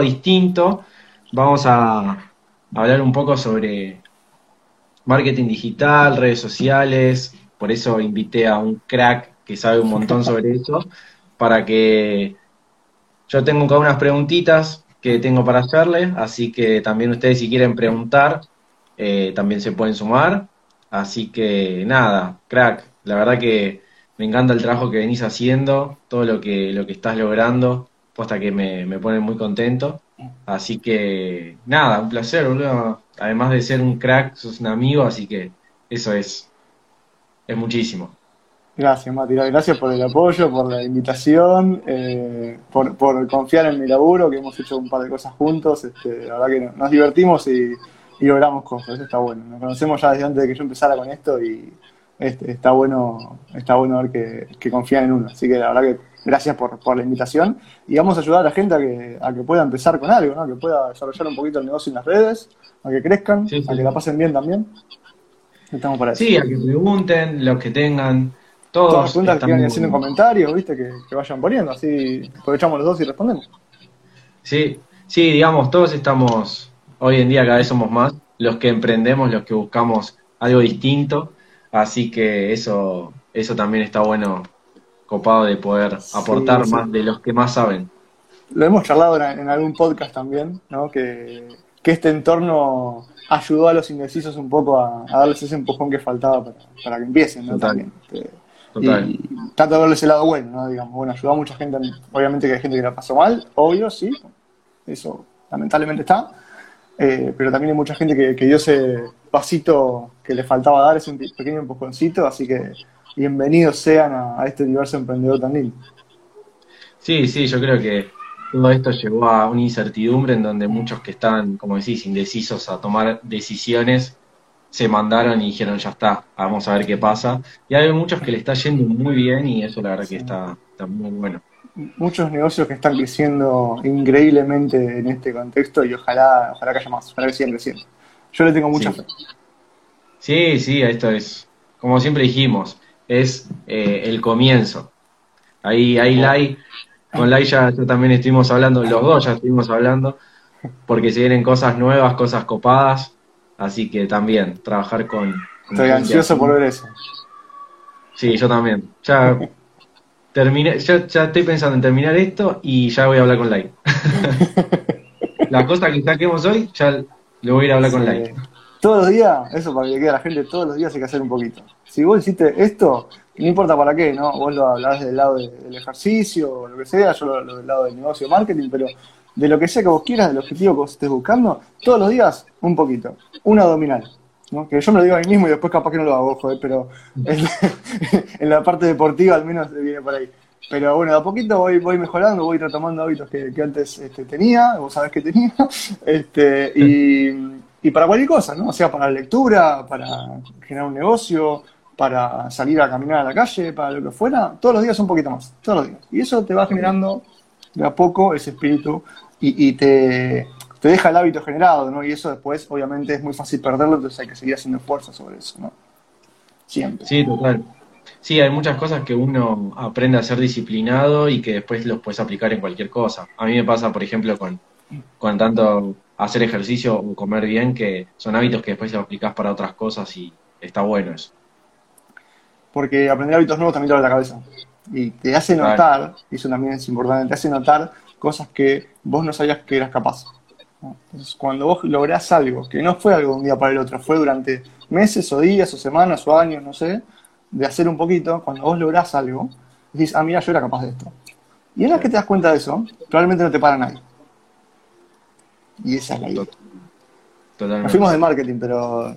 distinto, vamos a hablar un poco sobre marketing digital, redes sociales, por eso invité a un crack que sabe un montón sobre eso, para que yo tengo acá unas preguntitas que tengo para hacerle, así que también ustedes si quieren preguntar, eh, también se pueden sumar. Así que nada, crack, la verdad que me encanta el trabajo que venís haciendo, todo lo que, lo que estás logrando, posta que me, me pone muy contento. Así que nada, un placer, boludo. Además de ser un crack, sos un amigo, así que eso es, es muchísimo. Gracias, Mati. Gracias por el apoyo, por la invitación, eh, por, por, confiar en mi laburo, que hemos hecho un par de cosas juntos. Este, la verdad que nos divertimos y, logramos cosas. Eso está bueno. Nos conocemos ya desde antes de que yo empezara con esto y este, está bueno está bueno ver que, que, confían en uno. Así que la verdad que gracias por, por, la invitación. Y vamos a ayudar a la gente a que, a que pueda empezar con algo, ¿no? que pueda desarrollar un poquito el negocio en las redes, a que crezcan, sí, sí. a que la pasen bien también. Estamos para eso. Sí, a que pregunten, los que tengan todos Todas las preguntas que vayan haciendo en comentarios, ¿viste? Que, que, vayan poniendo, así aprovechamos los dos y respondemos. Sí, sí, digamos, todos estamos, hoy en día cada vez somos más, los que emprendemos, los que buscamos algo distinto, así que eso, eso también está bueno, copado de poder aportar sí, sí. más de los que más saben. Lo hemos charlado en, en algún podcast también, ¿no? Que, que este entorno ayudó a los indecisos un poco a, a darles ese empujón que faltaba para, para que empiecen, ¿no? Total. También. Este, Total. Y trato de ese lado bueno, ¿no? Digamos, bueno, ayudó a mucha gente, obviamente que hay gente que la pasó mal, obvio, sí, eso lamentablemente está, eh, pero también hay mucha gente que, que, dio ese pasito que le faltaba dar, ese pequeño empujoncito, así que bienvenidos sean a, a este universo emprendedor tan lindo. Sí, sí, yo creo que todo esto llevó a una incertidumbre en donde muchos que estaban, como decís, indecisos a tomar decisiones, se mandaron y dijeron, ya está, vamos a ver qué pasa. Y hay muchos que le está yendo muy bien y eso la verdad que está, está muy bueno. Muchos negocios que están creciendo increíblemente en este contexto y ojalá, ojalá que haya más, ojalá que sigan creciendo. Yo le tengo mucha sí. fe. Sí, sí, esto es, como siempre dijimos, es eh, el comienzo. Ahí, ahí Lai, con Lai ya, ya también estuvimos hablando, los dos ya estuvimos hablando, porque se vienen cosas nuevas, cosas copadas, Así que también, trabajar con... con Estoy ansioso por ver eso. Sí, yo también. Ya terminé, ya, ya, estoy pensando en terminar esto y ya voy a hablar con Lai. la cosa que saquemos hoy, ya lo voy a ir a hablar sí. con Lai. Todos los días, eso para que quede a la gente, todos los días hay que hacer un poquito. Si vos hiciste esto, no importa para qué, ¿no? Vos lo hablás del lado del ejercicio o lo que sea, yo lo, lo del lado del negocio marketing, pero de lo que sea que vos quieras, del objetivo que vos estés buscando, todos los días un poquito. Una abdominal. ¿no? Que yo me lo digo a mí mismo y después capaz que no lo hago, joder, pero en, la parte deportiva al menos viene por ahí. Pero bueno, a poquito voy, voy mejorando, voy retomando hábitos que, que antes este, tenía, vos sabés que tenía, este, y, y, para cualquier cosa, ¿no? O sea, para la lectura, para generar un negocio, para salir a caminar a la calle, para lo que fuera, todos los días un poquito más, todos los días. Y eso te va generando de a poco ese espíritu y, te, te, deja el hábito generado, ¿no? Y eso después, obviamente, es muy fácil perderlo, entonces hay que seguir haciendo esfuerzo sobre eso, ¿no? Siempre. Sí, total. Sí, hay muchas cosas que uno aprende a ser disciplinado y que después los puedes aplicar en cualquier cosa. A mí me pasa, por ejemplo, con, con tanto hacer ejercicio o comer bien, que son hábitos que después aplicás para otras cosas y está bueno eso. Porque aprender hábitos nuevos también te abre la cabeza. Y te hace notar, claro. y eso también es importante, te hace notar cosas que vos no sabías que eras capaz. Entonces, cuando vos lográs algo, que no fue algo de un día para el otro, fue durante meses o días o semanas o años, no sé, de hacer un poquito, cuando vos lográs algo, decís, ah, mira, yo era capaz de esto. Y una vez que te das cuenta de eso, probablemente no te para nadie. Y esa es la idea. Totalmente. Nos fuimos de marketing, pero...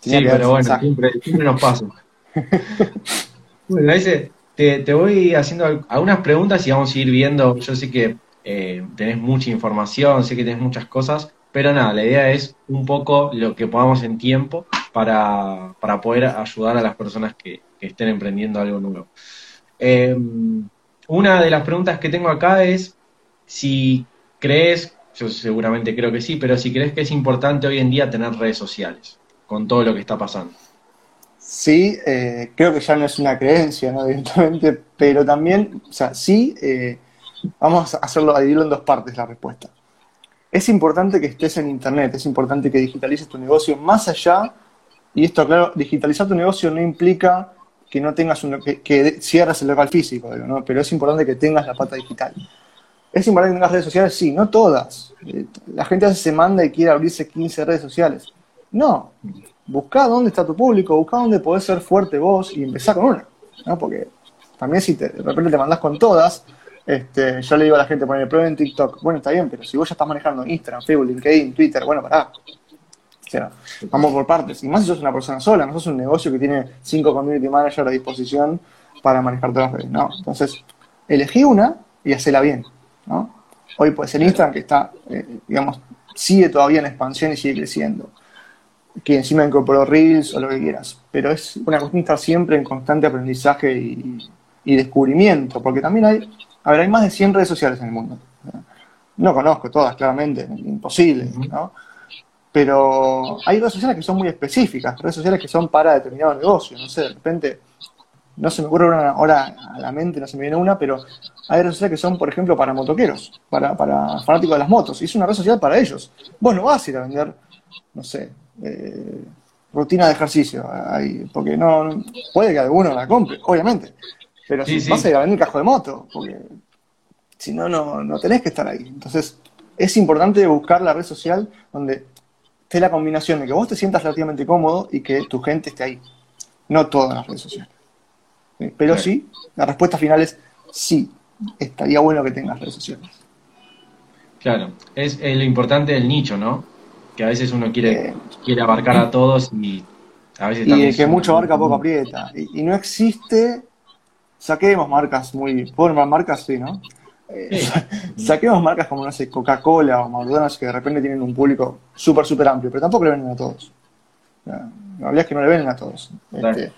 Sí, pero bueno, siempre, siempre, nos pasa. bueno, ese, te, te, voy haciendo algunas preguntas y vamos a ir viendo. Yo sé que eh, tenés mucha información, sé que tenés muchas cosas, pero nada, la idea es un poco lo que podamos en tiempo para, para poder ayudar a las personas que, que estén emprendiendo algo nuevo. Eh, una de las preguntas que tengo acá es si crees, yo seguramente creo que sí, pero si crees que es importante hoy en día tener redes sociales con todo lo que está pasando. Sí, eh, creo que ya no es una creencia, ¿no? Directamente, pero también, o sea, sí, eh, Vamos a hacerlo, a dividirlo en dos partes la respuesta. Es importante que estés en Internet, es importante que digitalices tu negocio más allá, y esto, claro, digitalizar tu negocio no implica que no tengas un, que, que cierres el local físico, pero es importante que tengas la pata digital. ¿Es importante que tengas redes sociales? Sí, no todas. Eh, la gente se manda y quiere abrirse 15 redes sociales. No. Busca dónde está tu público, busca dónde podés ser fuerte vos y empezar con una. ¿no? Porque también si de repente te mandás con todas, este, yo le digo a la gente, poner prueba en TikTok. Bueno, está bien, pero si vos ya estás manejando Instagram, Facebook, LinkedIn, Twitter, bueno, pará. O vamos por partes. Y más si sos una persona sola, no sos un negocio que tiene cinco community managers a disposición para manejar todas las redes. No. Entonces, elegí una y hacela bien. ¿No? Hoy puede ser Instagram que está, eh, digamos, sigue todavía en expansión y sigue creciendo. Que encima incorporó Reels o lo que quieras. Pero es una cuestión de estar siempre en constante aprendizaje y, y descubrimiento. Porque también hay a ver, hay más de 100 redes sociales en el mundo. No conozco todas, claramente, imposible, ¿no? Pero hay redes sociales que son muy específicas, redes sociales que son para determinado negocio, no sé, de repente, no se me ocurre una ahora a la mente, no se me viene una, pero hay redes sociales que son, por ejemplo, para motoqueros, para, para fanáticos de las motos, y es una red social para ellos. Vos no vas a ir a vender, no sé, eh, rutina de ejercicio, ahí, porque no, puede que alguno la compre, obviamente, pero si vas a ir a vender cajo de moto, porque si no, no tenés que estar ahí. Entonces, es importante buscar la red social donde esté la combinación de que vos te sientas relativamente cómodo y que tu gente esté ahí. No todas las redes sociales. Pero sí, la respuesta final es sí, estaría bueno que tengas redes sociales. Claro, es, lo importante del nicho, ¿no? Que a veces uno quiere, eh, quiere abarcar a todos y a veces Y que mucho abarca poco aprieta. y, no existe saquemos marcas muy. ¿Puedo marcas? Sí, ¿no? Eh, saquemos marcas como, no sé, Coca-Cola o McDonald's que de repente tienen un público súper, súper amplio, pero tampoco le venden a todos. La realidad es que no le venden a todos. Este,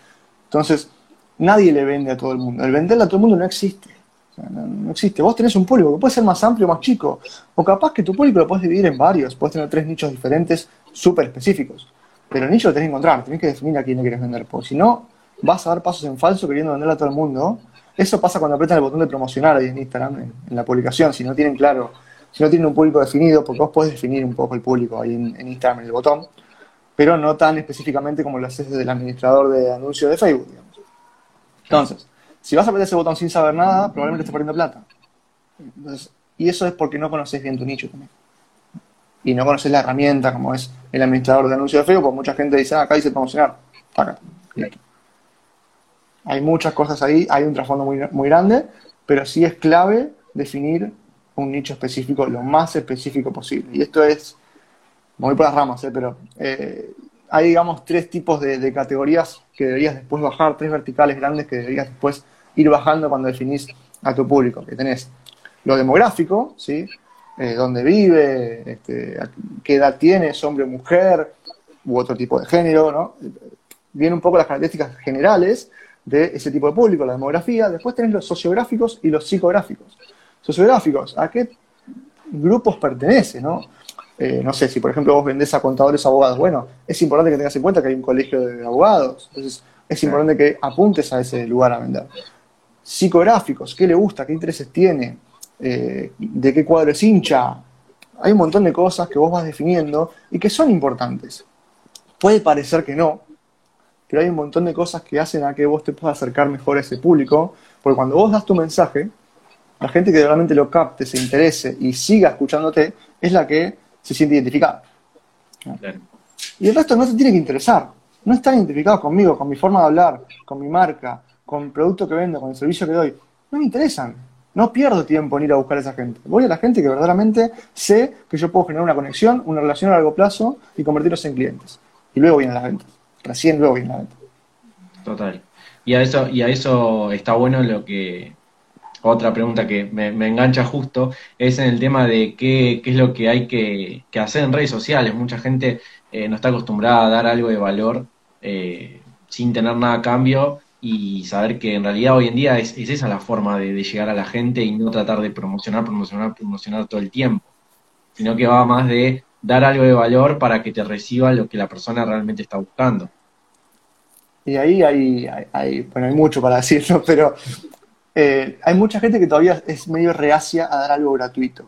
entonces, nadie le vende a todo el mundo. El venderle a todo el mundo no existe. no, existe. Vos tenés un público que puede ser más amplio o más chico. O capaz que tu público lo puedes dividir en varios. Puedes tener tres nichos diferentes, súper específicos. Pero el nicho lo tenés que encontrar. Tenés que definir a quién le quieres vender. Porque si no, vas a dar pasos en falso queriendo venderle a todo el mundo. Eso pasa cuando apretan el botón de promocionar ahí en Instagram, en, la publicación, si no tienen claro, si no tienen un público definido, porque vos podés definir un poco el público ahí en, Instagram, en el botón, pero no tan específicamente como lo haces desde el administrador de anuncios de Facebook, digamos. Entonces, si vas a apretar ese botón sin saber nada, probablemente estés perdiendo plata. y eso es porque no conoces bien tu nicho también. Y no conoces la herramienta como es el administrador de anuncios de Facebook, porque mucha gente dice, ah, acá dice promocionar. Acá. Hay muchas cosas ahí, hay un trasfondo muy, muy grande, pero sí es clave definir un nicho específico lo más específico posible. Y esto es, voy por las ramas, ¿eh? pero eh, hay, digamos, tres tipos de, categorías que deberías después bajar, tres verticales grandes que deberías después ir bajando cuando definís a tu público. Que tenés lo demográfico, ¿sí? Eh, dónde vive, este, qué edad tienes, hombre o mujer, u otro tipo de género, ¿no? Vienen un poco las características generales de ese tipo de público, la demografía. Después tenés los sociográficos y los psicográficos. Sociográficos, ¿a qué grupos pertenece, no? Eh, no sé, si por ejemplo vos vendés a contadores abogados, bueno, es importante que tengas en cuenta que hay un colegio de abogados, entonces es importante que apuntes a ese lugar a vender. Psicográficos, ¿qué le gusta? ¿Qué intereses tiene? Eh, ¿De qué cuadro es hincha? Hay un montón de cosas que vos vas definiendo y que son importantes. Puede parecer que no, pero hay un montón de cosas que hacen a que vos te puedas acercar mejor a ese público, porque cuando vos das tu mensaje, la gente que realmente lo capte, se interese y siga escuchándote, es la que se siente identificada. Y el resto no se tiene que interesar. No están identificados conmigo, con mi forma de hablar, con mi marca, con el producto que vendo, con el servicio que doy. No me interesan. No pierdo tiempo en ir a buscar a esa gente. Voy a la gente que verdaderamente sé que yo puedo generar una conexión, una relación a largo plazo y convertirlos en clientes. Y luego vienen las ventas recién luego viene la venta. Total. Y a eso, y a eso está bueno lo que, otra pregunta que me, engancha justo, es en el tema de qué, qué es lo que hay que, hacer en redes sociales. Mucha gente eh, no está acostumbrada a dar algo de valor eh, sin tener nada a cambio y saber que en realidad hoy en día es, esa la forma de, llegar a la gente y no tratar de promocionar, promocionar, promocionar todo el tiempo, sino que va más de dar algo de valor para que te reciba lo que la persona realmente está buscando. Y ahí hay, hay, bueno, hay mucho para decirlo, pero eh, hay mucha gente que todavía es medio reacia a dar algo gratuito.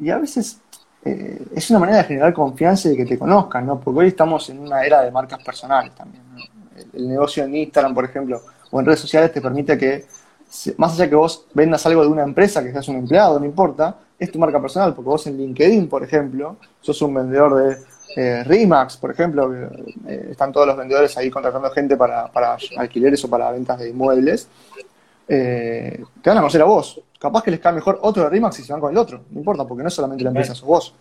Y a veces eh, es una manera de generar confianza y de que te conozcan, ¿no? Porque hoy estamos en una era de marcas personales también. El, negocio en Instagram, por ejemplo, o en redes sociales te permite que, más allá que vos vendas algo de una empresa, que seas un empleado, no importa, es tu marca personal, porque vos en LinkedIn, por ejemplo, sos un vendedor de eh, Remax, por ejemplo, eh, están todos los vendedores ahí contratando gente para, para alquileres o para ventas de inmuebles, eh, te van a conocer a vos. Capaz que les cae mejor otro de Remax y se van con el otro, no importa, porque no es solamente la empresa, sos vos.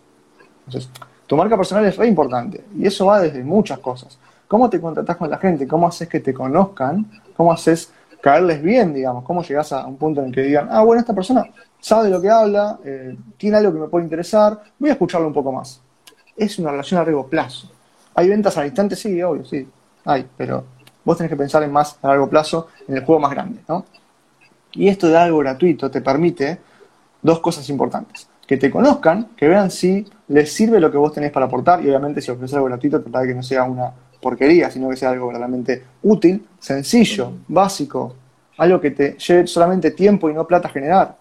Entonces, tu marca personal es re importante y eso va desde muchas cosas. ¿Cómo te contratás con la gente? ¿Cómo haces que te conozcan? ¿Cómo haces caerles bien, digamos? ¿Cómo llegas a un punto en el que digan, ah, bueno, esta persona sabe lo que habla, eh, tiene algo que me puede interesar, voy a escucharlo un poco más? Es una relación a largo plazo. ¿Hay ventas al instante? Sí, obvio, sí. Hay, pero vos tenés que pensar en más a largo plazo, en el juego más grande, ¿no? Y esto de algo gratuito te permite dos cosas importantes. Que te conozcan, que vean si les sirve lo que vos tenés para aportar y obviamente si ofreces algo gratuito, tratar de que no sea una porquería, sino que sea algo verdaderamente útil, sencillo, básico, algo que te lleve solamente tiempo y no plata a generar,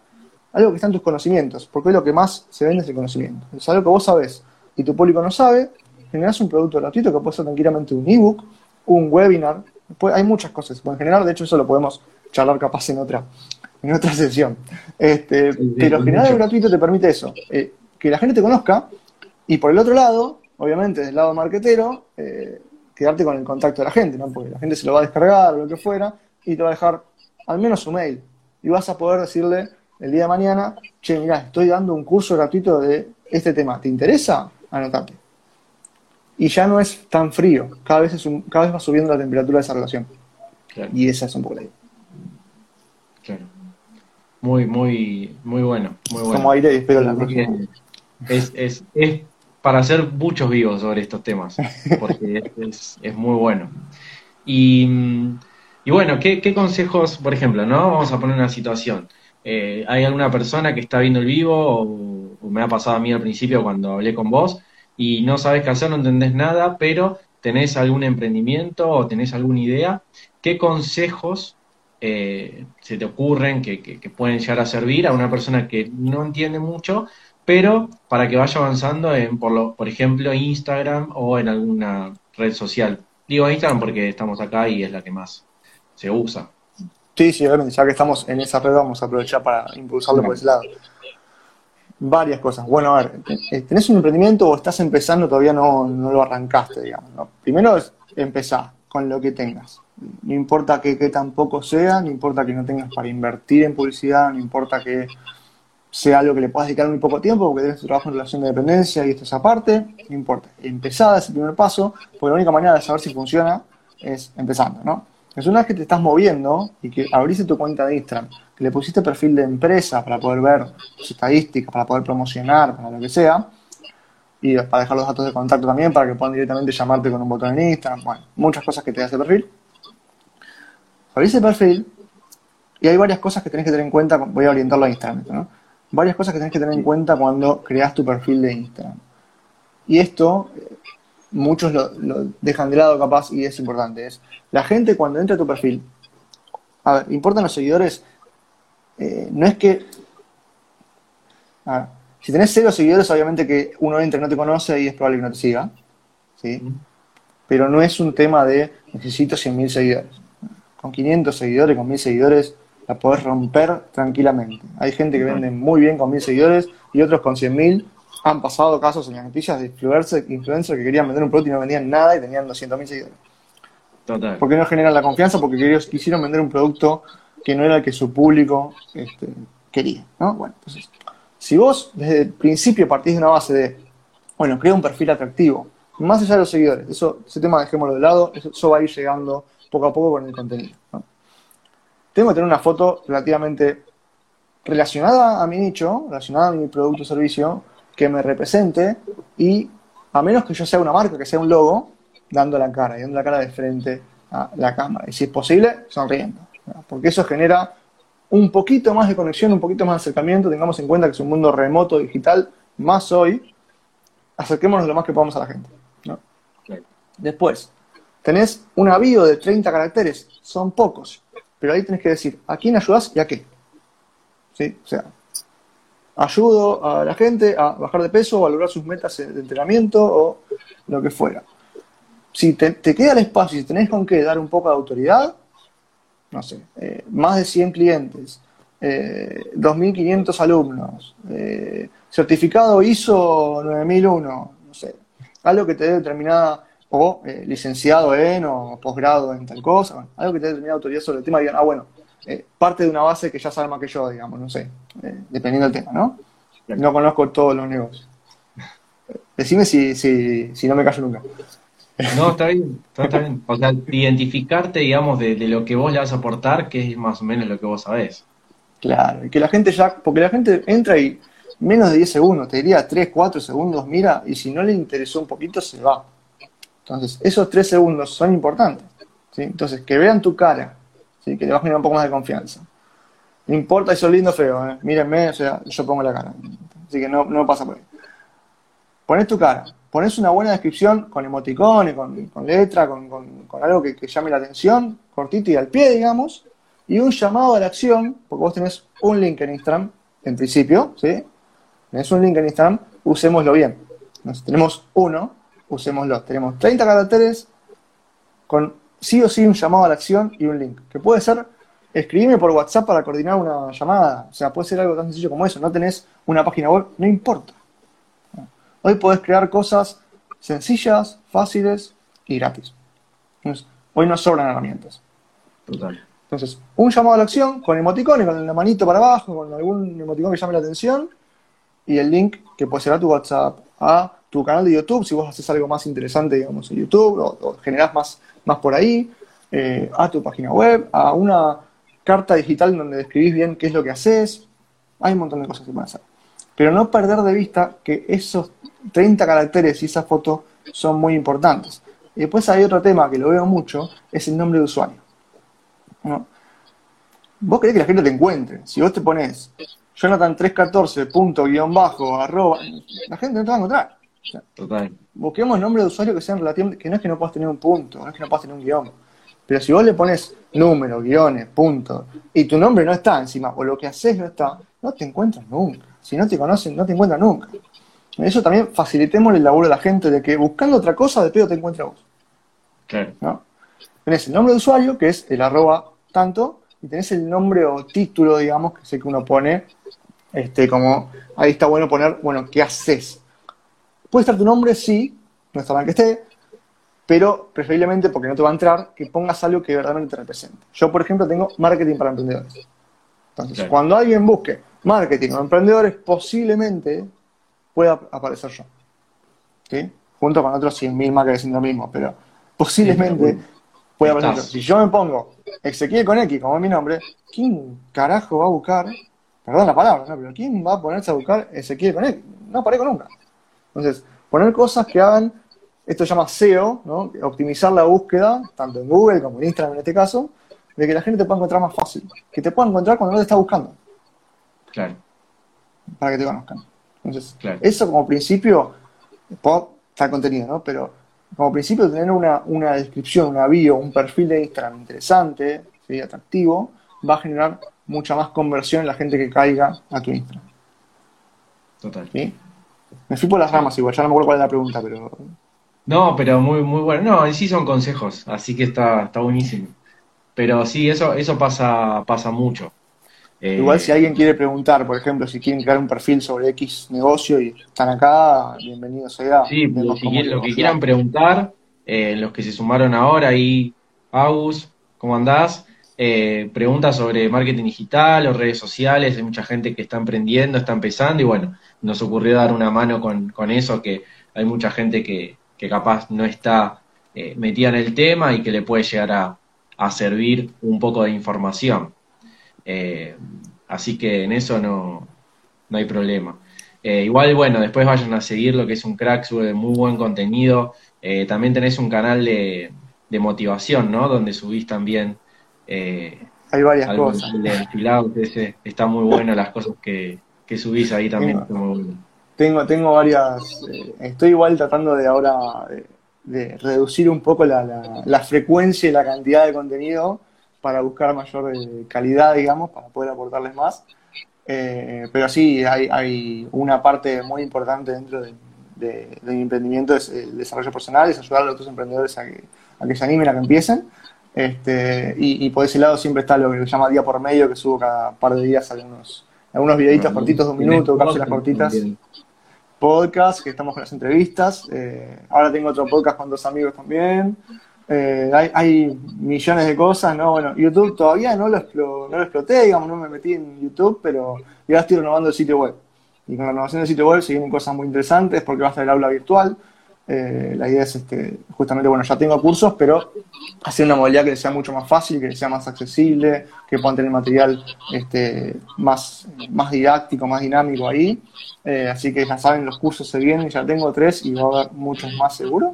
algo que está en tus conocimientos, porque hoy lo que más se vende es el conocimiento. Es algo que vos sabés y tu público no sabe, generás un producto gratuito que puede ser tranquilamente un ebook, un webinar, hay muchas cosas que pueden generar, de hecho eso lo podemos charlar capaz en otra, en otra sesión. Este, pero generar algo gratuito te permite eso, eh, que la gente te conozca y por el otro lado, obviamente del lado marketero, eh, quedarte con el contacto de la gente, ¿no? Porque la gente se lo va a descargar o lo que fuera y te va a dejar al menos su mail. Y vas a poder decirle el día de mañana, che, mira, estoy dando un curso gratuito de este tema, ¿te interesa? Anotate. Y ya no es tan frío, cada vez, es cada vez va subiendo la temperatura de esa relación. Y esa es un poco la idea. Claro. Muy, muy, muy bueno. Muy bueno. Como aire y espero la próxima. Es, es, es para hacer muchos vivos sobre estos temas, porque es, muy bueno. Y, bueno, ¿qué, consejos, por ejemplo, no? Vamos a poner una situación. Eh, ¿Hay alguna persona que está viendo el vivo, o, me ha pasado a mí al principio cuando hablé con vos, y no sabes qué hacer, no entendés nada, pero tenés algún emprendimiento o tenés alguna idea? ¿Qué consejos eh, se te ocurren que, que pueden llegar a servir a una persona que no entiende mucho, pero para que vaya avanzando en, por, lo, por ejemplo, Instagram o en alguna red social. Digo Instagram porque estamos acá y es la que más se usa. Sí, sí, obviamente, ya que estamos en esa red vamos a aprovechar para impulsarlo por ese lado. Varias cosas. Bueno, a ver, eh, ¿tenés un emprendimiento o estás empezando, todavía no, lo arrancaste, digamos? Primero es empezar con lo que tengas. No importa que, que tampoco sea, no importa que no tengas para invertir en publicidad, no importa que sea algo que le puedas dedicar muy poco tiempo porque tienes tu trabajo en relación de dependencia y esto es aparte, no importa. Empezada es el primer paso, porque la única manera de saber si funciona es empezando, ¿no? Es una vez que te estás moviendo y que abriste tu cuenta de Instagram, que le pusiste perfil de empresa para poder ver estadísticas, para poder promocionar, para lo que sea, y para dejar los datos de contacto también, para que puedan directamente llamarte con un botón en Instagram, bueno, muchas cosas que te da ese perfil. Abrís el perfil y hay varias cosas que tenés que tener en cuenta, voy a orientarlo a Instagram, ¿no? varias cosas que tenés que tener en cuenta cuando creas tu perfil de Instagram. Y esto, muchos lo, dejan de lado capaz y es importante. Es la gente cuando entra a tu perfil, a ver, importan los seguidores, eh, no es que... A ver, si tenés cero seguidores, obviamente que uno entra y no te conoce y es probable que no te siga. ¿sí? Pero no es un tema de necesito 100.000 seguidores. Con 500 seguidores, con 1.000 seguidores, la podés romper tranquilamente. Hay gente que vende muy bien con mil seguidores y otros con cien mil. Han pasado casos en las noticias de influencers, que querían vender un producto y no vendían nada y tenían 200 mil seguidores. Total. Porque no generan la confianza, porque ellos quisieron vender un producto que no era el que su público este, quería. ¿no? Bueno, entonces, si vos desde el principio partís de una base de, bueno, crea un perfil atractivo, más allá de los seguidores, eso, ese tema dejémoslo de lado, eso, va a ir llegando poco a poco con el contenido. tengo que tener una foto relativamente relacionada a mi nicho, relacionada a mi producto o servicio, que me represente y a menos que yo sea una marca, que sea un logo, dando la cara y dando la cara de frente a la cámara. Y si es posible, sonriendo. Porque eso genera un poquito más de conexión, un poquito más de acercamiento. Tengamos en cuenta que es un mundo remoto, digital, más hoy. Acerquémonos lo más que podamos a la gente. Después, tenés un aviso de 30 caracteres, son pocos. Pero ahí tenés que decir a quién ayudas y a qué. ¿sí? O sea, ayudo a la gente a bajar de peso o a lograr sus metas de entrenamiento o lo que fuera. Si te, queda el espacio y tenés con qué dar un poco de autoridad, no sé, eh, más de 100 clientes, 2.500 eh, alumnos, eh, certificado ISO 9001, no sé, algo que te dé determinada, o licenciado en o posgrado en tal cosa, algo que te dé determinada autoridad sobre el tema y digan, ah, bueno, parte de una base que ya sabe más que yo, digamos, no sé, dependiendo del tema, ¿no? No conozco todos los negocios. Decime si, si, si no me callo nunca. No, está bien, está, bien. O sea, identificarte, digamos, de, lo que vos le vas a aportar, que es más o menos lo que vos sabés. Claro, y que la gente ya, porque la gente entra y menos de 10 segundos, te diría 3, 4 segundos, mira, y si no le interesó un poquito, se va. Entonces, esos 3 segundos son importantes. Entonces, que vean tu cara, que le vas a generar un poco más de confianza. No importa si sos lindo o feo, ¿eh? mírenme, o sea, yo pongo la cara. Así que no, no pasa por ahí. Pones tu cara, pones una buena descripción con emoticones, con, con letra, con, algo que, llame la atención, cortito y al pie, digamos, y un llamado a la acción, porque vos tenés un link en Instagram, en principio, ¿sí? Tenés un link en Instagram, usémoslo bien. Entonces, tenemos uno, usémoslo. Tenemos 30 caracteres con sí o sí un llamado a la acción y un link, que puede ser escribirme por WhatsApp para coordinar una llamada, o sea, puede ser algo tan sencillo como eso, no tenés una página web, no importa. Hoy podés crear cosas sencillas, fáciles y gratis. hoy no sobran herramientas. Total. Entonces, un llamado a la acción con emoticones, con la manito para abajo, con algún emoticón que llame la atención y el link que puede ser a tu WhatsApp, a tu canal de YouTube, si vos haces algo más interesante, digamos, en YouTube, o, generás más, más por ahí, eh, a tu página web, a una carta digital donde describís bien qué es lo que haces. Hay un montón de cosas que pueden hacer. Pero no perder de vista que esos 30 caracteres y esa foto son muy importantes. Y después hay otro tema que lo veo mucho, es el nombre de usuario. Vos querés que la gente te encuentre. Si vos te pones Jonathan314 punto guion bajo arroba, la gente no te va a encontrar. Total. Busquemos nombre de usuario que sean relativamente, que no es que no puedas tener un punto, no es que no puedas tener un guion. Pero si vos le pones número, guiones, punto, y tu nombre no está encima, o lo que haces no está, no te encuentras nunca. Si no te conocen, no te encuentran nunca. Eso también facilitemos el laburo de la gente de que buscando otra cosa, de pedo te encuentra vos. Claro. ¿No? Tenés el nombre de usuario, que es el arroba tanto, y tenés el nombre o título, digamos, que sé que uno pone, este, como, ahí está bueno poner, bueno, ¿qué haces? Puede estar tu nombre, sí, no está mal que esté, pero preferiblemente, porque no te va a entrar, que pongas algo que verdaderamente te represente. Yo, por ejemplo, tengo marketing para emprendedores. Entonces, cuando alguien busque marketing o emprendedores, posiblemente pueda aparecer yo. ¿Sí? Junto con otros 100.000 marcas haciendo lo mismo, pero posiblemente pueda aparecer yo. Si yo me pongo Ezequiel con X, como es mi nombre, ¿quién carajo va a buscar? Perdón la palabra, ¿no? pero ¿quién va a ponerse a buscar Ezequiel con X? No aparezco nunca. Entonces, poner cosas que hagan, esto se llama SEO, ¿no? optimizar la búsqueda, tanto en Google como en Instagram en este caso, de que la gente te pueda encontrar más fácil, que te pueda encontrar cuando no te está buscando. Claro. Para que te conozcan. Entonces, eso como principio, está el contenido, ¿no? Pero como principio tener una, una descripción, una bio, un perfil de Instagram interesante, ¿sí? atractivo, va a generar mucha más conversión en la gente que caiga a tu Instagram. Total. ¿Sí? Me fui por las ramas igual, ya no me acuerdo cuál es la pregunta, pero... No, pero muy, muy bueno. No, en sí son consejos, así que está, está buenísimo. Pero sí, eso, eso pasa, pasa mucho. Igual eh, si alguien quiere preguntar, por ejemplo, si quieren crear un perfil sobre X negocio y están acá, bienvenidos sea. Sí, si lo que quieran preguntar, eh, los que se sumaron ahora, y Agus, ¿cómo andás? Eh, preguntas sobre marketing digital o redes sociales, hay mucha gente que está emprendiendo, está empezando y bueno, nos ocurrió dar una mano con, con eso, que hay mucha gente que, que capaz no está eh, metida en el tema y que le puede llegar a, a servir un poco de información. Eh, así que en eso no, no hay problema. Eh, igual, bueno, después vayan a seguir lo que es un crack, sube muy buen contenido. Eh, también tenés un canal de, de, motivación, ¿no? Donde subís también. hay varias cosas. De está muy bueno las cosas que, que subís ahí también. Tengo, tengo, varias. estoy igual tratando de ahora de, reducir un poco la, la, la frecuencia y la cantidad de contenido para buscar mayor eh, calidad, digamos, para poder aportarles más. Eh, pero sí, hay, hay, una parte muy importante dentro de, mi emprendimiento, es el desarrollo personal, es ayudar a los otros emprendedores a que, a que se animen, a que empiecen. Este, y, por ese lado siempre está lo que se llama día por medio, que subo cada par de días algunos, algunos videitos cortitos de un minuto, cápsulas cortitas. Podcast, que estamos con las entrevistas. Eh, ahora tengo otro podcast con dos amigos también. Eh, hay, millones de cosas, ¿no? Bueno, YouTube todavía no lo, no lo exploté, digamos, no me metí en YouTube, pero ya estoy renovando el sitio web. Y con la renovación del sitio web se vienen cosas muy interesantes porque va a estar el aula virtual. Eh, la idea es este, justamente, bueno, ya tengo cursos, pero hacer una modalidad que sea mucho más fácil, que sea más accesible, que puedan tener material este, más, más didáctico, más dinámico ahí. Eh, así que ya saben, los cursos se vienen, ya tengo tres y va a haber muchos más seguro.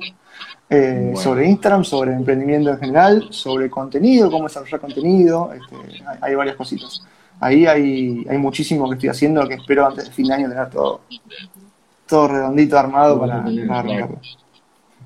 Eh, sobre Instagram, sobre emprendimiento en general, sobre contenido, cómo desarrollar contenido, este, hay, varias cositas. Ahí hay, hay muchísimo que estoy haciendo que espero antes de fin de año tener todo, todo redondito armado para, arrancarlo.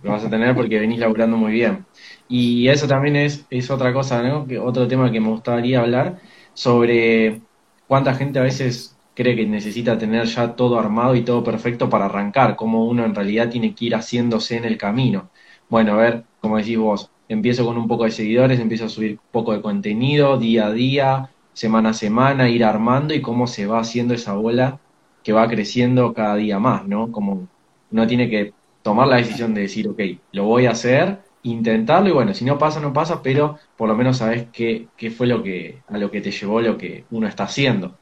Lo vas a tener porque venís laburando muy bien. Y eso también es, es otra cosa, ¿no? Que otro tema que me gustaría hablar sobre cuánta gente a veces cree que necesita tener ya todo armado y todo perfecto para arrancar, como uno en realidad tiene que ir haciéndose en el camino. Bueno, a ver, como decís vos, empiezo con un poco de seguidores, empiezo a subir un poco de contenido día a día, semana a semana, ir armando y cómo se va haciendo esa bola que va creciendo cada día más, ¿no? Como uno tiene que tomar la decisión de decir, ok, lo voy a hacer, intentarlo y bueno, si no pasa, no pasa, pero por lo menos sabes qué, qué fue lo que, a lo que te llevó lo que uno está haciendo.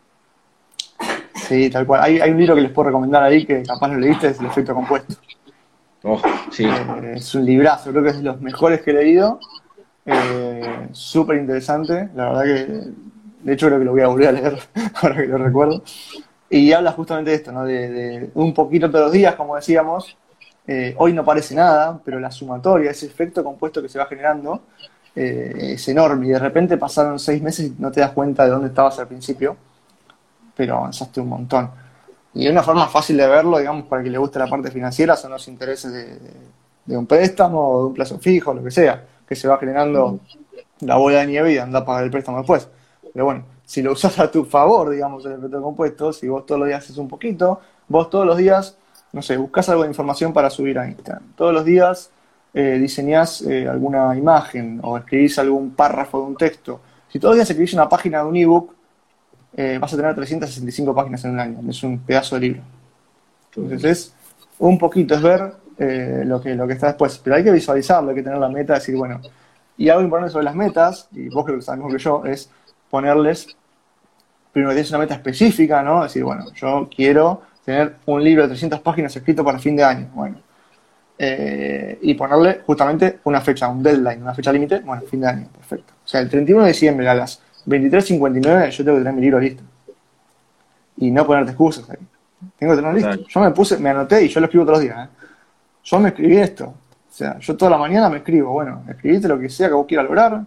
Sí, tal cual. Hay, hay, un libro que les puedo recomendar ahí que capaz lo leíste, es El efecto compuesto. Oh, sí. Eh, es un librazo, creo que es de los mejores que he leído. Eh, Súper interesante, la verdad que de hecho creo que lo voy a volver a leer ahora que lo recuerdo. Y habla justamente de esto, ¿no? de, un poquito todos los días, como decíamos. Eh, hoy no parece nada, pero la sumatoria, ese efecto compuesto que se va generando, eh, es enorme. Y de repente pasaron seis meses y no te das cuenta de dónde estabas al principio pero avanzaste un montón. Y una forma fácil de verlo, digamos, para que le guste la parte financiera, son los intereses de, un préstamo o de un plazo fijo, lo que sea, que se va generando la bola de nieve y anda a pagar el préstamo después. Pero bueno, si lo usas a tu favor, digamos, el efecto compuesto, si vos todos los días haces un poquito, vos todos los días, no sé, buscas algo de información para subir a Instagram. Todos los días eh, diseñás eh, alguna imagen o escribís algún párrafo de un texto. Si todos los días escribís una página de un ebook, eh, vas a tener 365 páginas en un año. Es un pedazo de libro. Entonces es un poquito, es ver eh, lo, que, lo que está después. Pero hay que visualizarlo, hay que tener la meta, decir, bueno, y algo importante sobre las metas, y vos creo que sabes que yo, es ponerles, primero que tienes una meta específica, ¿no? Decir, bueno, yo quiero tener un libro de 300 páginas escrito para fin de año. Bueno, eh, y ponerle justamente una fecha, un deadline, una fecha límite, bueno, fin de año, perfecto. O sea, el 31 de diciembre a las 23.59 yo tengo que tener mi libro listo. Y no ponerte excusas ahí. Tengo que tenerlo listo. Yo me puse, me anoté y yo lo escribo todos los días. ¿eh? Yo me escribí esto. O sea, yo toda la mañana me escribo, bueno, escribiste lo que sea que vos quieras lograr,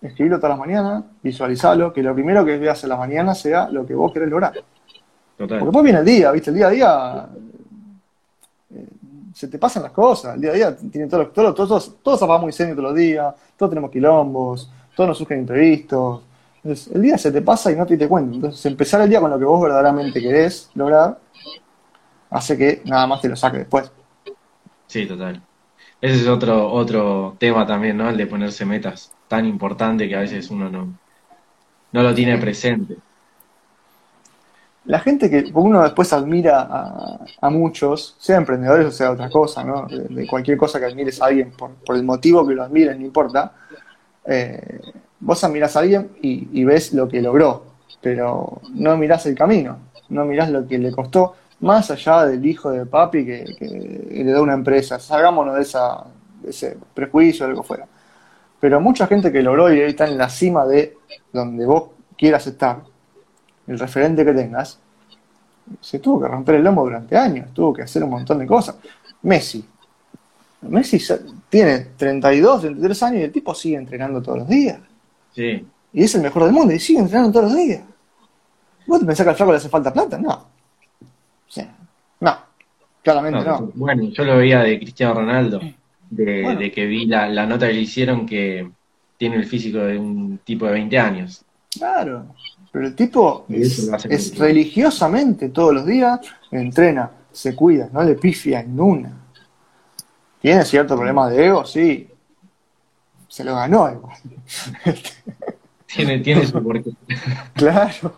escribilo todas las mañanas, visualizalo, que lo primero que veas en la mañana sea lo que vos querés lograr. Total. Porque después viene el día, ¿viste? El día a día eh, se te pasan las cosas. El día a día tiene todo, todo, todo, todo, todo se muy serio todos los días, todos tenemos quilombos, todos nos surgen imprevistos. Entonces, el día se te pasa y no te das cuenta. Entonces, empezar el día con lo que vos verdaderamente querés lograr hace que nada más te lo saque después. Sí, total. Ese es otro, otro tema también, ¿no? El de ponerse metas tan importante que a veces uno no, no lo tiene presente. La gente que uno después admira a, muchos, sea emprendedores o sea otra cosa, ¿no? De, cualquier cosa que admires a alguien por, por el motivo que lo admires, no importa. Eh, vos admirás a alguien y, ves lo que logró, pero no mirás el camino, no mirás lo que le costó, más allá del hijo de papi que, le da una empresa. Salgámonos de, esa, ese prejuicio o algo fuera. Pero mucha gente que logró y está en la cima de donde vos quieras estar, el referente que tengas, se tuvo que romper el lomo durante años, tuvo que hacer un montón de cosas. Messi. Messi tiene 32, 33 años y el tipo sigue entrenando todos los días. Sí. Y es el mejor del mundo y sigue entrenando todos los días. ¿Vos te pensás que al flaco le hace falta plata? No. O sea, no. Claramente no, Bueno, yo lo veía de Cristiano Ronaldo, de, que vi la, nota que le hicieron que tiene el físico de un tipo de 20 años. Claro. Pero el tipo es, religiosamente todos los días, entrena, se cuida, no le pifia en una. ¿Tiene cierto problema de ego? Sí. Se lo ganó igual. Tiene, tiene su porqué. Claro.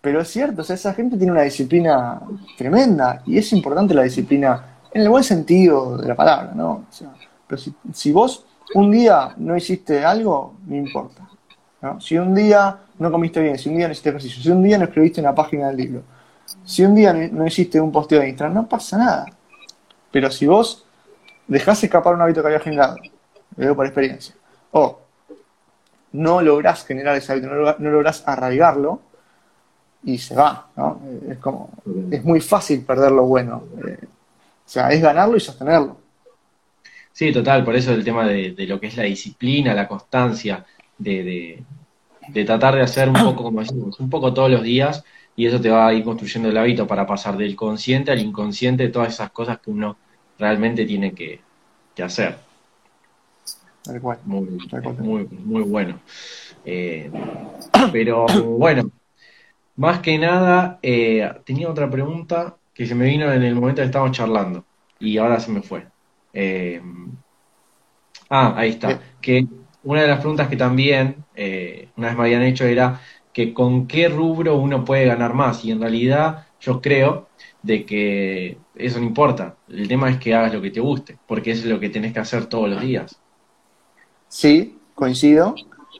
Pero es cierto, o sea, esa gente tiene una disciplina tremenda y es importante la disciplina en el buen sentido de la palabra, ¿no? O sea, pero si, vos un día no hiciste algo, no importa. ¿no? Si un día no comiste bien, si un día no hiciste ejercicio, si un día no escribiste una página del libro, si un día no hiciste un posteo de Instagram, no pasa nada. Pero si vos dejás escapar un hábito que había generado, lo digo por experiencia, o no lográs generar ese hábito, no lográs arraigarlo, y se va, ¿no? Es como, es muy fácil perder lo bueno. Eh, o sea, es ganarlo y sostenerlo. Sí, total, por eso el tema de, lo que es la disciplina, la constancia, de, tratar de hacer un poco, como decimos, un poco todos los días, y eso te va a ir construyendo el hábito para pasar del consciente al inconsciente, todas esas cosas que uno realmente tiene que, hacer. Muy, muy, muy bueno. Eh, pero bueno, más que nada, eh, tenía otra pregunta que se me vino en el momento que estábamos charlando y ahora se me fue. Eh, ah, ahí está. Que una de las preguntas que también eh, una vez me habían hecho era que con qué rubro uno puede ganar más y en realidad yo creo de que eso no importa. El tema es que hagas lo que te guste, porque eso es lo que tenés que hacer todos los días. Sí, coincido.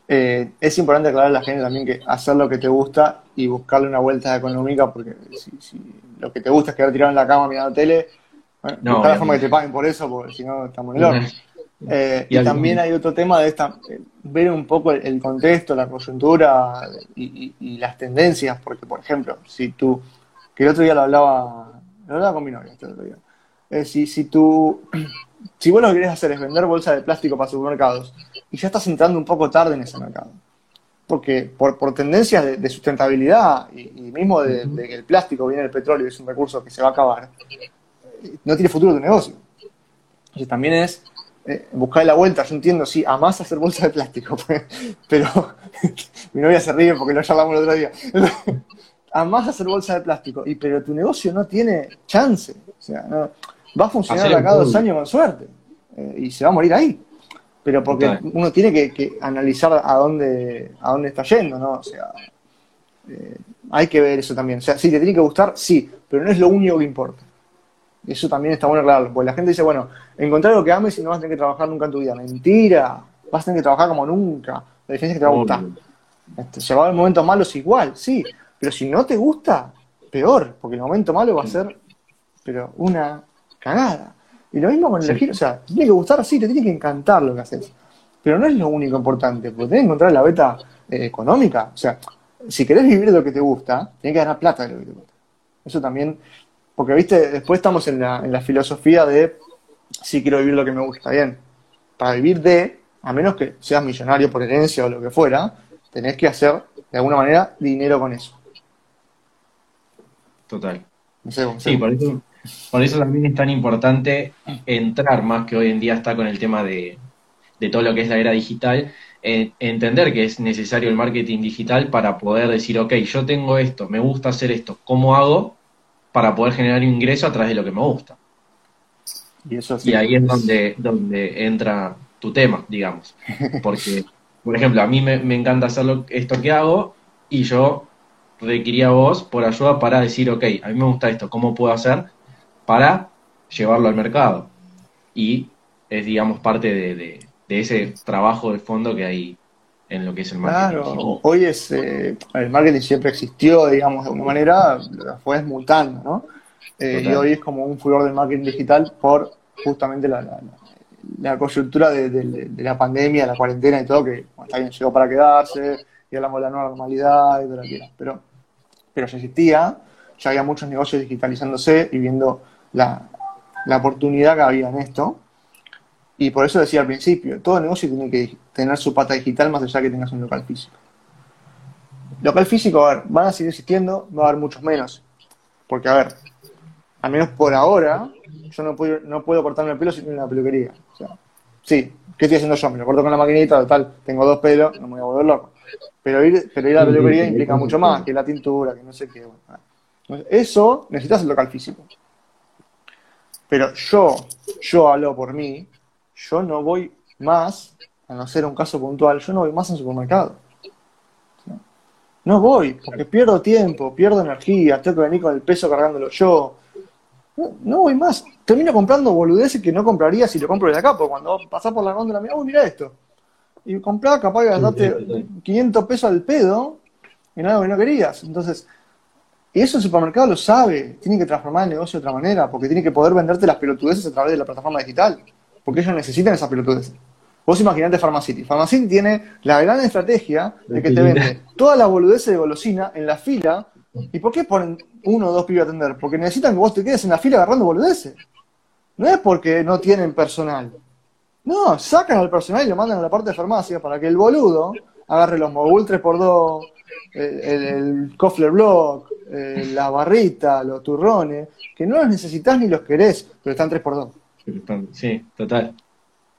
Eh, es importante aclarar a la gente también que hacer lo que te gusta y buscarle una vuelta económica, porque si, lo que te gusta es quedar tirado en la cama mirando tele, bueno, no, buscar la forma que te paguen por eso, porque si no estamos en el horno. Eh, y, también hay otro tema de esta, eh, ver un poco el, contexto, la coyuntura y, las tendencias, porque por ejemplo, si tú, que el otro día lo hablaba, lo hablaba con mi novia este otro día, si, si tú, si vos lo que querés hacer es vender bolsas de plástico para supermercados, y ya estás entrando un poco tarde en ese mercado. Porque por, por tendencias de, sustentabilidad y, mismo de, que el plástico viene del petróleo y es un recurso que se va a acabar, no tiene futuro tu negocio. Entonces también es eh, buscar la vuelta. Yo entiendo, sí, más hacer bolsas de plástico, pero mi novia se ríe porque lo charlamos el otro día. más hacer bolsas de plástico, y, pero tu negocio no tiene chance. O sea, no, va a funcionar acá dos años con suerte eh, y se va a morir ahí pero porque uno tiene que, analizar a dónde, a dónde está yendo, ¿no? O sea, eh, hay que ver eso también. O sea, si te tiene que gustar, sí, pero no es lo único que importa. Eso también está bueno aclararlo, porque la gente dice, bueno, encontrar lo que ames y no vas a tener que trabajar nunca en tu vida. Mentira, vas a tener que trabajar como nunca. La diferencia es que te va a gustar. Este, se va a haber momentos malos igual, sí, pero si no te gusta, peor, porque el momento malo va a ser, pero una cagada. Y lo mismo con elegir, o sea, te tiene que gustar, sí, te tiene que encantar lo que haces. Pero no es lo único importante, porque tenés que encontrar la beta eh, económica. O sea, si querés vivir de lo que te gusta, tenés que ganar plata de lo que te gusta. Eso también, porque viste, después estamos en la, en la filosofía de si quiero vivir lo que me gusta, bien. Para vivir de, a menos que seas millonario por herencia o lo que fuera, tenés que hacer de alguna manera dinero con eso. Total. sí, por eso por eso también es tan importante entrar más que hoy en día está con el tema de, todo lo que es la era digital, entender que es necesario el marketing digital para poder decir, ok, yo tengo esto, me gusta hacer esto, ¿cómo hago para poder generar ingreso a través de lo que me gusta? Y, eso y ahí es donde, donde entra tu tema, digamos. Porque, por ejemplo, a mí me, me encanta hacer esto que hago y yo requería vos por ayuda para decir, ok, a mí me gusta esto, ¿cómo puedo hacer para llevarlo al mercado. Y es, digamos, parte de, ese trabajo de fondo que hay en lo que es el marketing. Claro, hoy es, eh, el marketing siempre existió, digamos, de alguna manera, fue mutando, ¿no? Eh, y hoy es como un furor del marketing digital por justamente la, la, coyuntura de, la pandemia, la cuarentena y todo, que está bien, llegó para quedarse, y hablamos de la nueva normalidad y todo lo que pero, pero ya existía, ya había muchos negocios digitalizándose y viendo la, oportunidad que había en esto. Y por eso decía al principio, todo negocio tiene que tener su pata digital más allá que tengas un local físico. Local físico, a ver, van a seguir existiendo, va a haber muchos menos. Porque, a ver, al menos por ahora, yo no puedo, no puedo cortarme el pelo sin una peluquería. O sea, sí, ¿qué estoy haciendo yo? Me lo corto con la maquinita, tal, tengo dos pelos, no me voy a volver loco. Pero ir, pero ir a la peluquería implica mucho más que la tintura, que no sé qué. Eso necesitas el local físico. Pero yo, yo hablo por mí, yo no voy más, a no ser un caso puntual, yo no voy más al supermercado. No voy, porque pierdo tiempo, pierdo energía, tengo que venir con el peso cargándolo yo. No, voy más. Termino comprando boludeces que no compraría si lo compro de acá, porque cuando pasás por la góndola, mira, uy, mira esto. Y comprás, capaz de gastarte 500 pesos al pedo en algo que no querías. Entonces, y eso el supermercado lo sabe, tiene que transformar el negocio de otra manera, porque tiene que poder venderte las pelotudeces a través de la plataforma digital, porque ellos necesitan esas pelotudeces. Vos imaginate Pharmacity. Pharmacity tiene la gran estrategia de que te vende toda la boludez de golosina en la fila. ¿Y por qué ponen uno o dos pibes a atender? Porque necesitan que vos te quedes en la fila agarrando boludeces. No es porque no tienen personal. No, sacan al personal y lo mandan a la parte de farmacia para que el boludo agarre los Mogul 3x2, el, el, Kofler Block, eh, la barrita, los turrones, que no los necesitas ni los querés, pero están 3x2. Sí, total.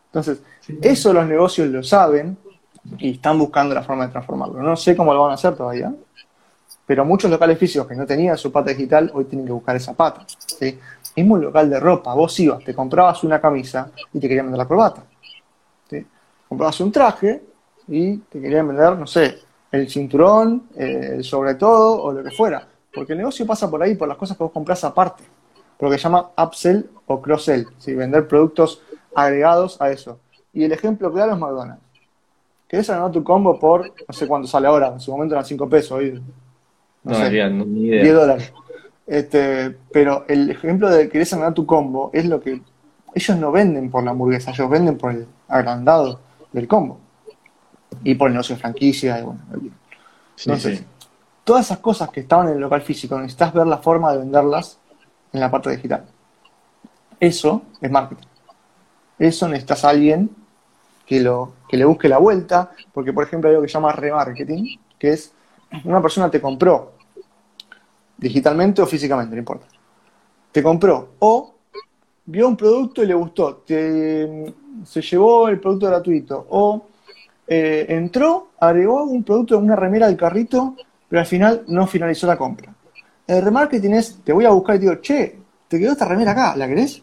Entonces, eso los negocios lo saben y están buscando la forma de transformarlo. No sé cómo lo van a hacer todavía, pero muchos locales físicos que no tenían su pata digital hoy tienen que buscar esa pata. ¿sí? Mismo un local de ropa, vos ibas, te comprabas una camisa y te querían vender la corbata. ¿sí? Comprabas un traje y te querían vender, no sé, el cinturón, eh, el sobre todo o lo que fuera. Porque el negocio pasa por ahí, por las cosas que vos compras aparte. Por lo que se llama upsell o cross-sell. Vender productos agregados a eso. Y el ejemplo claro es McDonald's. ¿Querés ganar tu combo por, no sé cuánto sale ahora, en su momento eran 5 pesos, hoy, no, sé, ni idea. 10 dólares. Este, pero el ejemplo de querés ganar tu combo es lo que ellos no venden por la hamburguesa, ellos venden por el agrandado del combo y por el negocio de franquicia. Y bueno, Entonces, todas esas cosas que estaban en el local físico, necesitas ver la forma de venderlas en la parte digital. Eso es marketing. Eso necesitas a alguien que, lo, que le busque la vuelta, porque por ejemplo hay algo que se llama remarketing, que es una persona te compró digitalmente o físicamente, no importa. Te compró o vio un producto y le gustó, te, se llevó el producto gratuito o eh, entró, agregó un producto, una remera al carrito, pero al final no finalizó la compra. El remarketing es, te voy a buscar y te digo, che, te quedó esta remera acá, ¿la querés?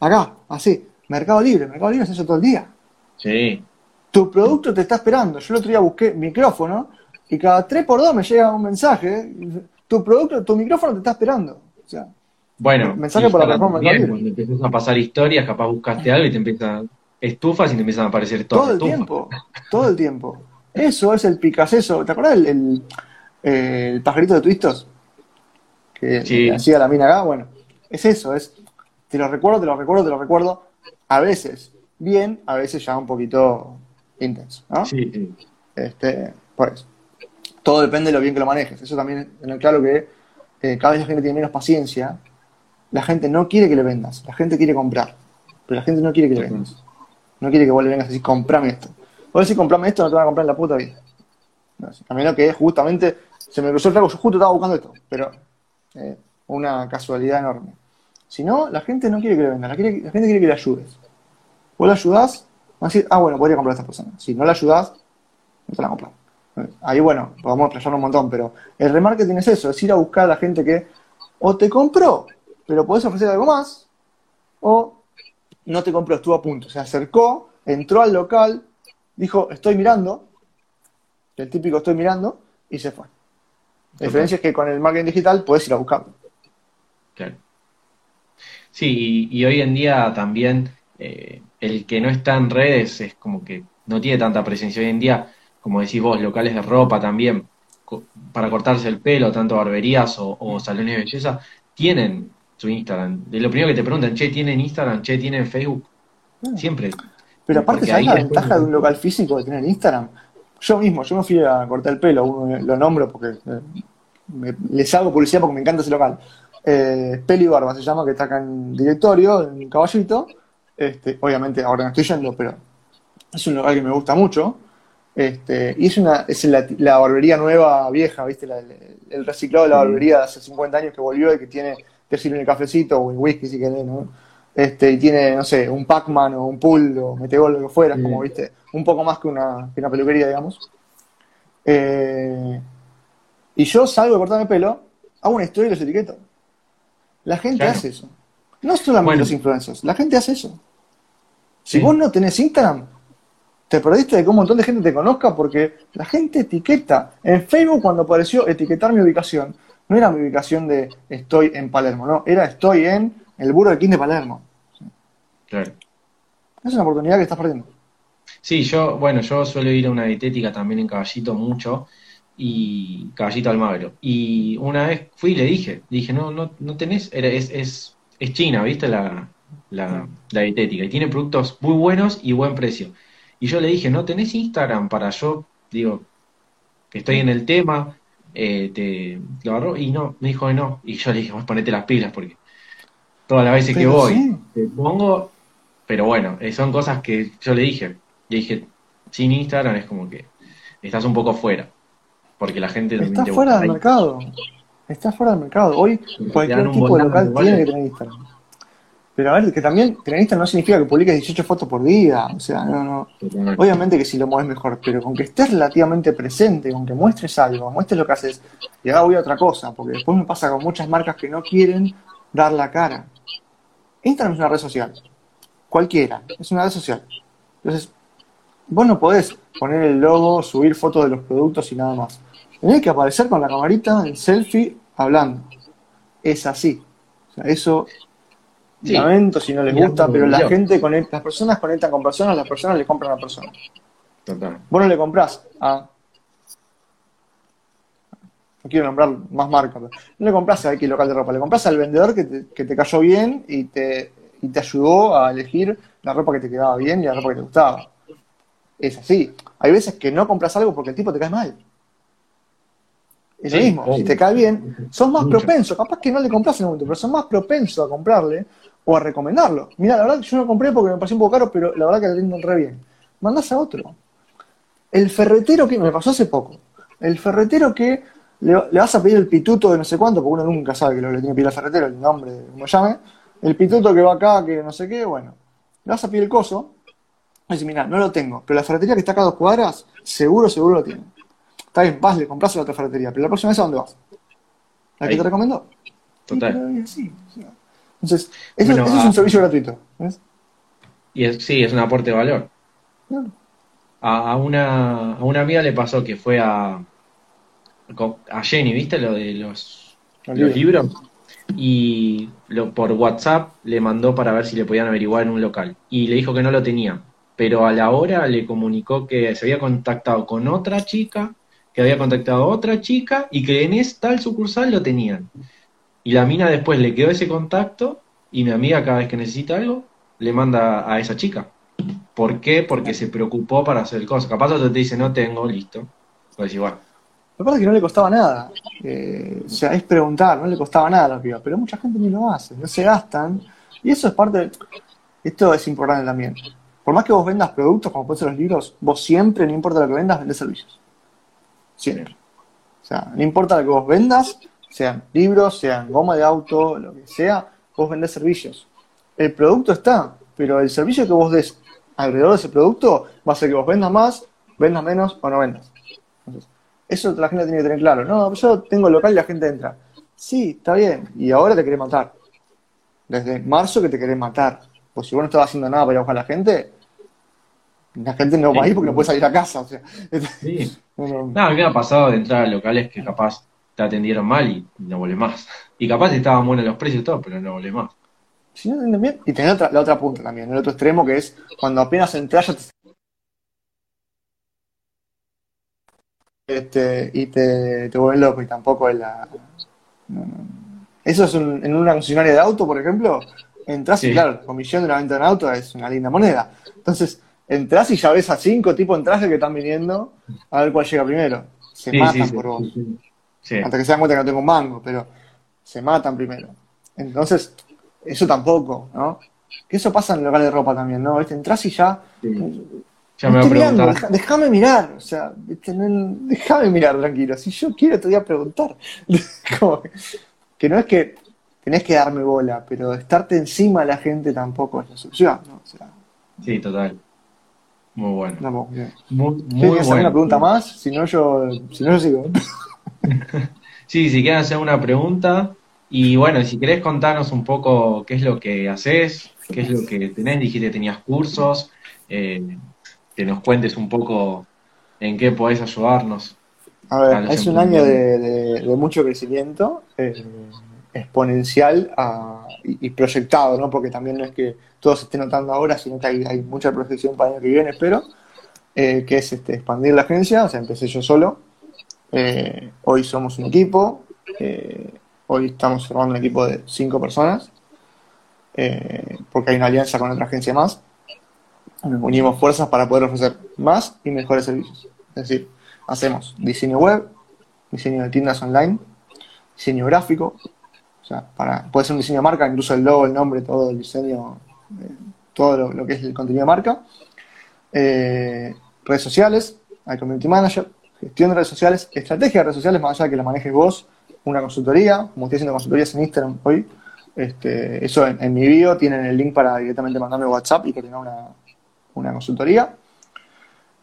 Acá, así. Mercado Libre, Mercado Libre es eso todo el día. Sí. Tu producto te está esperando. Yo el otro día busqué micrófono y cada 3 por 2 me llega un mensaje. Tu producto, tu micrófono te está esperando. O sea, bueno, mensaje por la plataforma Cuando empiezas a pasar historias, capaz buscaste algo y te empiezan estufas y te empiezan a aparecer todo. Todo el tiempo, todo el tiempo. Eso es el picaceso. ¿Te acuerdas el, el, pajarito de Twistos? Que, hacía la mina acá. Bueno, es eso, es te lo recuerdo, te lo recuerdo, te lo recuerdo. A veces bien, a veces ya un poquito intenso, ¿no? Sí, Este, pues, todo depende de lo bien que lo manejes. Eso también, tener claro que eh, cada vez la gente tiene menos paciencia. La gente no quiere que le vendas, la gente quiere comprar, pero la gente no quiere que le vendas. No quiere que vos le vengas a decir, comprame esto. Vos decís, comprame esto, no te van a comprar en la puta vida. a menos que justamente se me cruzó el trago, yo justo estaba buscando esto, pero eh, una casualidad enorme. Si no, la gente no quiere que le vendas, la, gente quiere que le ayudes. Vos le ayudás, va a decir, ah, bueno, podría comprar a esta persona. Si no la ayudás, no te la compras. Ahí, bueno, podemos explayar un montón, pero el remarketing es eso, es ir a buscar a la gente que o te compró, pero podés ofrecer algo más, o no te compró, estuvo a punto, se acercó, entró al local, dijo, estoy mirando, el típico estoy mirando, y se fue. La diferencia es que con el marketing digital puedes ir a buscarlo. Claro. Sí, y, hoy en día también eh, el que no está en redes es como que no tiene tanta presencia. Hoy en día, como decís vos, locales de ropa también, para cortarse el pelo, tanto barberías o, salones de belleza, tienen su Instagram. De lo primero que te preguntan, che, ¿tienen Instagram? Che, ¿tienen Facebook? Ah. Siempre. Pero aparte, ¿sabes la ventaja de un local físico de tener Instagram? Yo mismo, yo me fui a cortar el pelo, uno lo nombro porque eh, les hago publicidad porque me encanta ese local eh, Peli Barba se llama, que está acá en directorio, en Caballito. Este, obviamente ahora no estoy yendo, pero es un lugar que me gusta mucho. Este, y es una es la, barbería nueva, vieja, ¿viste? el, reciclado de la barbería de hace 50 años que volvió y que tiene, que sirve el cafecito o el whisky si querés, ¿no? Este, y tiene, no sé, un Pac-Man o un pool o Metegol, lo que fuera, como, ¿viste? Un poco más que una, que una peluquería, digamos. Eh, y yo salgo de cortarme el pelo, hago una historia y los etiqueto. La gente Claro. hace eso. No solamente Bueno. los influencers, la gente hace eso. Si Sí. vos no tenés Instagram, te perdiste de que un montón de gente te conozca porque la gente etiqueta. En Facebook, cuando apareció etiquetar mi ubicación, no era mi ubicación de estoy en Palermo, no, era estoy en el Burger King de Palermo. Claro. Es una oportunidad que estás perdiendo. Sí, yo, bueno, yo suelo ir a una dietética también en Caballito mucho, y Caballito Almagro. Y una vez fui y le dije, dije, no, no, no tenés, era, es, es, es China, ¿viste? La, la, la dietética, y tiene productos muy buenos y buen precio. Y yo le dije, ¿no tenés Instagram para yo, digo, que estoy en el tema, eh, te lo agarró? Y no, me dijo que no. Y yo le dije, vos ponete las pilas porque todas las veces que voy, sí. te pongo, pero bueno, eh, son cosas que yo le dije. Le dije, sin Instagram es como que estás un poco fuera, porque la gente también Está te fuera del mercado. Está fuera del mercado. Hoy cualquier tipo de local tiene que goles. tener Instagram. Pero a ver, que también tener Instagram no significa que publiques 18 fotos por día. O sea, no, no. Obviamente que si lo mueves mejor, pero con que estés relativamente presente, con que muestres algo, muestres lo que haces, y ahora voy a otra cosa, porque después me pasa con muchas marcas que no quieren dar la cara. Instagram es una red social. Cualquiera, es una red social. Entonces, vos no podés poner el logo, subir fotos de los productos y nada más. Tenés que aparecer con la camarita, el selfie, hablando. Es así. O sea, eso Sí. lamento si no les gusta, pero la gente conecta, las personas conectan con personas, las personas le compran a personas. Total. Vos no le comprás a. No quiero nombrar más marcas, pero no le compras a X local de ropa, le compras al vendedor que te, que te cayó bien y te, y te ayudó a elegir la ropa que te quedaba bien y la ropa que te gustaba. Es así. Hay veces que no compras algo porque el tipo te cae mal. Es lo Sí, mismo. Si te cae bien, sos más Mucho. propenso. Capaz que no le compras en el momento, pero sos más propenso a comprarle o a recomendarlo. Mira, la verdad que yo no compré porque me pareció un poco caro, pero la verdad que le rinden re bien. Mandás a otro. El ferretero que me pasó hace poco. El ferretero que le, le vas a pedir el pituto de no sé cuánto, porque uno nunca sabe que lo que le tiene que pedir al ferretero, el nombre, como llame. El pituto que va acá, que no sé qué, bueno. Le vas a pedir el coso. Y dices, mira, no lo tengo, pero la ferretería que está acá a dos cuadras, seguro, seguro lo tiene. Está bien, vas, le compras a la otra ferretería, pero la próxima vez a dónde vas? La que Ahí. te recomendó. Total. Sí, pero o sea. Entonces, eso, Bueno, eso es ah. un servicio gratuito. ¿ves? Y es, sí, es un aporte de valor. Claro. A, a una, a una amiga le pasó que fue a, a Jenny, ¿viste? Lo de los libros. Y lo, por WhatsApp le mandó para ver si le podían averiguar en un local. Y le dijo que no lo tenía. Pero a la hora le comunicó que se había contactado con otra chica, que había contactado a otra chica y que en esta tal sucursal lo tenían. Y la mina después le quedó ese contacto y mi amiga cada vez que necesita algo le manda a esa chica. ¿Por qué? Porque se preocupó para hacer cosas. Capaz otro te dice, no tengo, listo. Pues igual. Lo que pasa es que no le costaba nada. Eh, o sea, es preguntar, no le costaba nada a la piba, pero mucha gente ni lo hace, no se gastan. Y eso es parte de... Esto es importante también. Por más que vos vendas productos, como pueden ser los libros, vos siempre, no importa lo que vendas, vendés servicios. Siempre. O sea, no importa lo que vos vendas, sean libros, sean goma de auto, lo que sea, vos vendés servicios. El producto está, pero el servicio que vos des alrededor de ese producto va a hacer que vos vendas más, vendas menos o no vendas. Entonces, eso la gente tiene que tener claro. No, yo tengo local y la gente entra. Sí, está bien. Y ahora te querés matar. Desde marzo que te querés matar. Pues si vos no estabas haciendo nada para ir a buscar a la gente, la gente no va a ir porque no puede salir a casa. O sea, Sí. no, no. No, a mí me ha pasado de entrar a locales que capaz te atendieron mal y no volvés más. Y capaz estaban buenos los precios y todo, pero no volvés más. Entienden bien. Y tenés otra, la otra punta también, el otro extremo que es cuando apenas entras ya te este, y te, te vuelven loco y tampoco es la. no, no. Eso es un- en una concesionaria de auto, por ejemplo, entras y Sí. claro, la comisión de una venta de un auto es una linda moneda. Entonces, entras y ya ves a cinco tipos en traje que están viniendo a ver cuál llega primero. Se Sí, matan sí, sí, por vos. Sí. Hasta que se dan cuenta que no tengo un mango, pero se matan primero. Entonces, eso tampoco, ¿no? Que eso pasa en el de ropa también, ¿no? ¿Viste? Entras y ya. Sí. Ya me va a preguntar. déjame mirar, o sea, déjame mirar tranquilo. Si yo quiero, te voy a preguntar. Como que, que no es que tenés que darme bola, pero estarte encima de la gente tampoco es la solución, ¿no? O sea, Sí, total. Muy bueno. Estamos. Muy, muy ¿Tienes alguna bueno. pregunta más? Si no, yo, si no, yo sigo. Sí, si quieren hacer una pregunta. Y bueno, si querés contarnos un poco qué es lo que haces, qué es lo que tenés, dijiste que tenías cursos, eh, que nos cuentes un poco en qué podés ayudarnos. A ver, es un año de, emprendedores. de- de mucho crecimiento, eh, exponencial a- y, y proyectado, ¿no? Porque también no es que todo se esté notando ahora, sino que hay, hay mucha proyección para el año que viene, espero, eh, que es este, expandir la agencia, o sea, empecé yo solo. Eh, hoy somos un equipo, eh, hoy estamos formando un equipo de cinco personas, eh, porque hay una alianza con otra agencia más. Unimos fuerzas para poder ofrecer más y mejores servicios. Es decir, hacemos diseño web, diseño de tiendas online, diseño gráfico, o sea, puede ser un diseño de marca, incluso el logo, el nombre, todo el diseño, todo lo, lo que es el contenido de marca. Redes sociales, hay community manager, gestión de redes sociales, estrategia de redes sociales, más allá de que la manejes vos, una consultoría, como estoy haciendo consultorías en Instagram hoy, este, eso en, en mi bio tienen el link para directamente mandarme WhatsApp y coordinar una, una consultoría.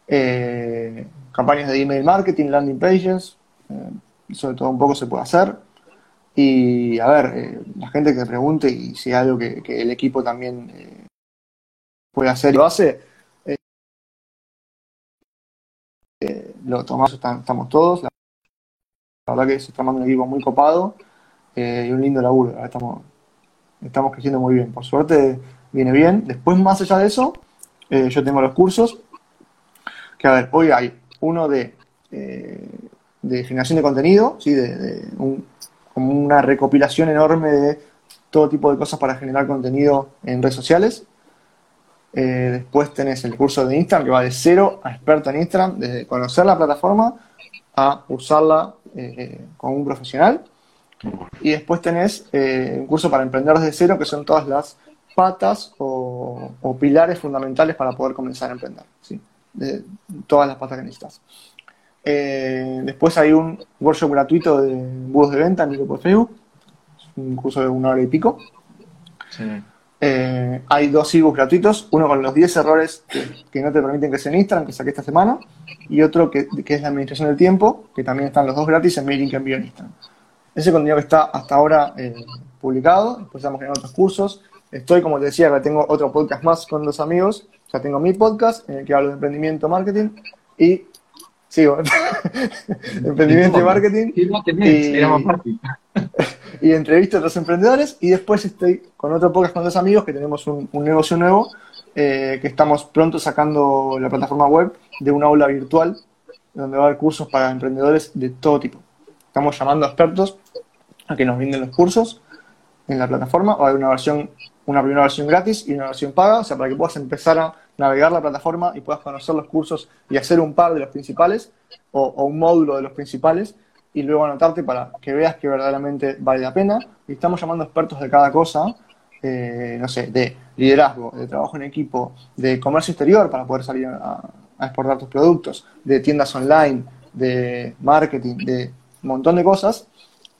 Eh, campañas de email marketing, landing pages, eh, sobre todo un poco se puede hacer. Y a ver, eh, la gente que pregunte y si hay algo que, que el equipo también eh, puede hacer y lo hace, lo tomamos, estamos todos. La, verdad que se está armando un equipo muy copado eh, y un lindo laburo. Estamos, estamos creciendo muy bien. Por suerte viene bien. Después, más allá de eso, eh, yo tengo los cursos. Que a ver, hoy hay uno de, eh, de generación de contenido, ¿sí? de, de un- como una recopilación enorme de todo tipo de cosas para generar contenido en redes sociales. Eh, después tenés el curso de Instagram que va de cero a experto en Instagram, desde conocer la plataforma a usarla eh, con un profesional. Y después tenés eh, un curso para emprender desde cero, que son todas las patas o, pilares fundamentales para poder comenzar a emprender. ¿sí? De todas las patas que necesitas. Después hay un workshop gratuito de embudos de venta en mi grupo de Facebook. Un curso de una hora y pico. Sí. Eh, hay dos ebooks gratuitos, uno con los 10 errores que, que no te permiten crecer en Instagram, que saqué esta semana, y otro que, que es la administración del tiempo, que también están los dos gratis en mi link envío en Instagram. Ese contenido que está hasta ahora eh, publicado, después estamos generando otros cursos. Estoy, como te decía, que tengo otro podcast más con dos amigos. Ya tengo mi podcast en el que hablo de emprendimiento, marketing y sigo. emprendimiento y marketing Y-. y entrevisto a otros emprendedores y después estoy con otro podcast con amigos que tenemos un, un negocio nuevo eh, que estamos pronto sacando la plataforma web de una aula virtual donde va a haber cursos para emprendedores de todo tipo. Estamos llamando a expertos a que nos brinden los cursos en la plataforma. Va a haber una versión, una primera versión gratis y una versión paga, o sea, para que puedas empezar a navegar la plataforma y puedas conocer los cursos y hacer un par de los principales o un módulo de los principales y luego anotarte para que veas que verdaderamente vale la pena. Y estamos llamando expertos de cada cosa, eh, no sé, de liderazgo, de trabajo en equipo, de comercio exterior para poder salir a, a exportar tus productos, de tiendas online, de marketing, de un montón de cosas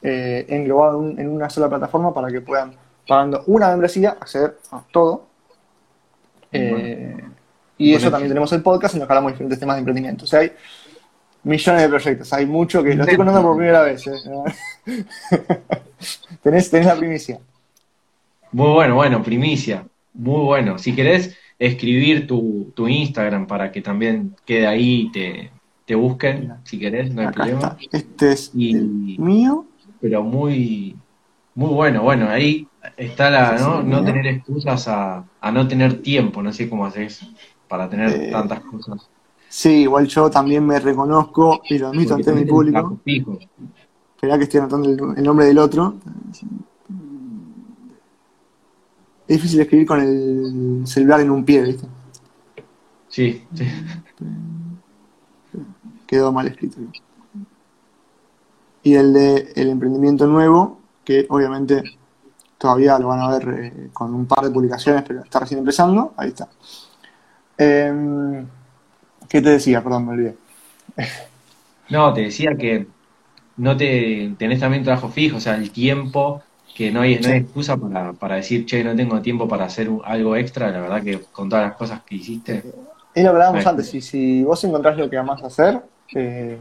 eh, englobado en, un- en una sola plataforma para que puedan, pagando una membresía, acceder a todo. Eh, y eso también tenemos el podcast en el que hablamos de diferentes temas de emprendimiento. O sea, hay millones de proyectos, hay mucho que lo estoy contando por primera vez. eh. tenés, tenés la primicia. Muy bueno, bueno, primicia. Muy bueno. Si querés escribir tu, tu Instagram para que también quede ahí y te, te busquen, si querés, no hay Acá problema. está. Este es Y- el mío. Pero muy, muy bueno. Bueno, ahí está la, No ¿no? tener excusas a, a no tener tiempo. No sé cómo haces para tener Eh, tantas cosas. Sí, igual yo también me reconozco y lo admito Porque ante mi público. Esperá que estoy anotando el, el nombre del otro. Es difícil escribir con el celular en un pie, ¿viste? Sí, sí. Quedó mal escrito. Y el de el emprendimiento nuevo, que obviamente todavía lo van a ver eh, con un par de publicaciones, pero está recién empezando. Ahí está. Em, ¿Qué te decía? Perdón, me olvidé. No, te decía que no te tenés también trabajo fijo, o sea, el tiempo, que no hay, no hay Sí. excusa para, para decir, che, no tengo tiempo para hacer algo extra, la verdad que con todas las cosas que hiciste. Es lo que hablábamos antes, si, si vos encontrás lo que amás hacer, eh,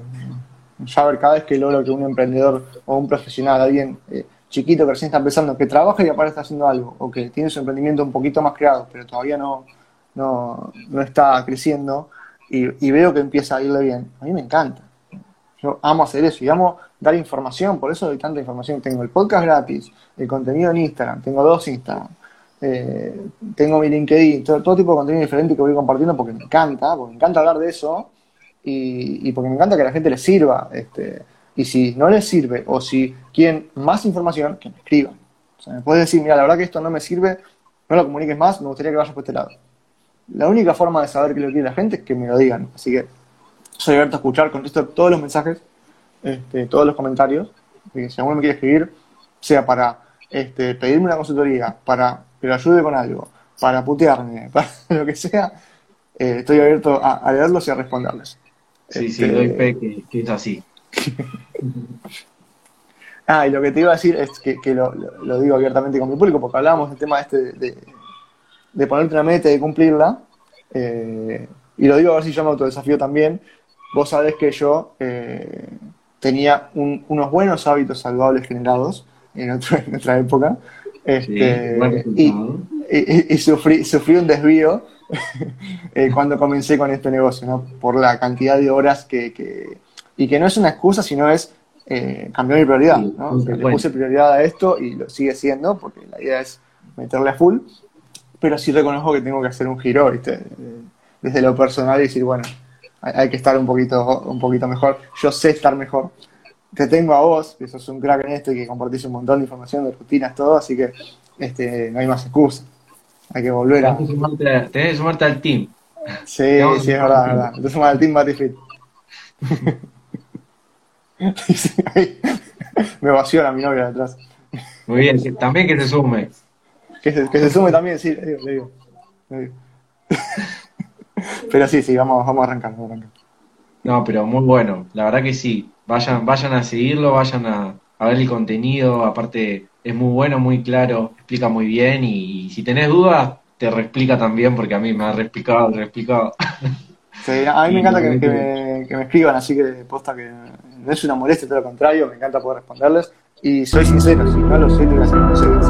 ya ver cada vez que logro que un emprendedor o un profesional, alguien eh, chiquito que recién está empezando, que trabaja y aparte está haciendo algo, o que tiene su emprendimiento un poquito más creado, pero todavía no, no, no está creciendo, y, veo que empieza a irle bien, a mí me encanta. Yo amo hacer eso y amo dar información, por eso doy tanta información. Tengo el podcast gratis, el contenido en Instagram, tengo dos Instagram, eh, tengo mi LinkedIn, todo, tipo de contenido diferente que voy compartiendo porque me encanta, porque me encanta hablar de eso y, y porque me encanta que a la gente le sirva. Este, y si no les sirve o si quieren más información, que me escriban. O sea, me puedes decir, mira, la verdad que esto no me sirve, no lo comuniques más, me gustaría que vayas por este lado. La única forma de saber que lo quiere la gente es que me lo digan. Así que soy abierto a escuchar, contesto todos los mensajes, este, todos los comentarios. Que si alguno me quiere escribir, sea para este, pedirme una consultoría, para que lo ayude con algo, para putearme, para lo que sea, eh, estoy abierto a, a leerlos y a responderles. Sí, sí, Este, doy fe que, que es así. Ah, y lo que te iba a decir es que, que lo, lo- lo digo abiertamente con mi público, porque hablábamos del tema este de, de, de ponerte una meta y de cumplirla. eh, y lo digo a ver si yo me autodesafío también. Vos sabés que yo eh, tenía un- unos buenos hábitos saludables generados en, otro- en otra época. Este, y, y- sufrí, sufrí un desvío eh, cuando comencé con este negocio, ¿no? Por la cantidad de horas que, que- y que no es una excusa, sino es eh, cambiar mi prioridad, ¿no? Le puse prioridad a esto y lo sigue siendo, porque la idea es meterle a full, pero sí reconozco que tengo que hacer un giro, ¿viste? Desde lo personal y decir, bueno, hay, que estar un poquito, un poquito mejor. Yo sé estar mejor. Te tengo a vos, que sos un crack en esto y que compartís un montón de información, de rutinas, todo, así que este, no hay más excusa. Hay que volver a, Tenés que sumarte, al team. Sí, sí, es a- verdad, es verdad. Entonces más el Team Battlefield. Me evasiona mi novia detrás. Muy bien, también que se sume. Que se, que se sume también, sí, le digo, le digo. le digo. Pero sí, sí, vamos, vamos a arrancar, vamos a arrancar. No, pero muy bueno. La verdad que sí. Vayan, vayan a seguirlo, vayan a, a ver el contenido. Aparte, es muy bueno, muy claro, explica muy bien. Y, si tenés dudas, te reexplica también, porque a mí me ha reexplicado, reexplicado. Sí, a mí me encanta que, que me, que me escriban, así que posta que no es una molestia, todo lo contrario, me encanta poder responderles. Y soy sincero, si no lo sé, te voy a ser sincero,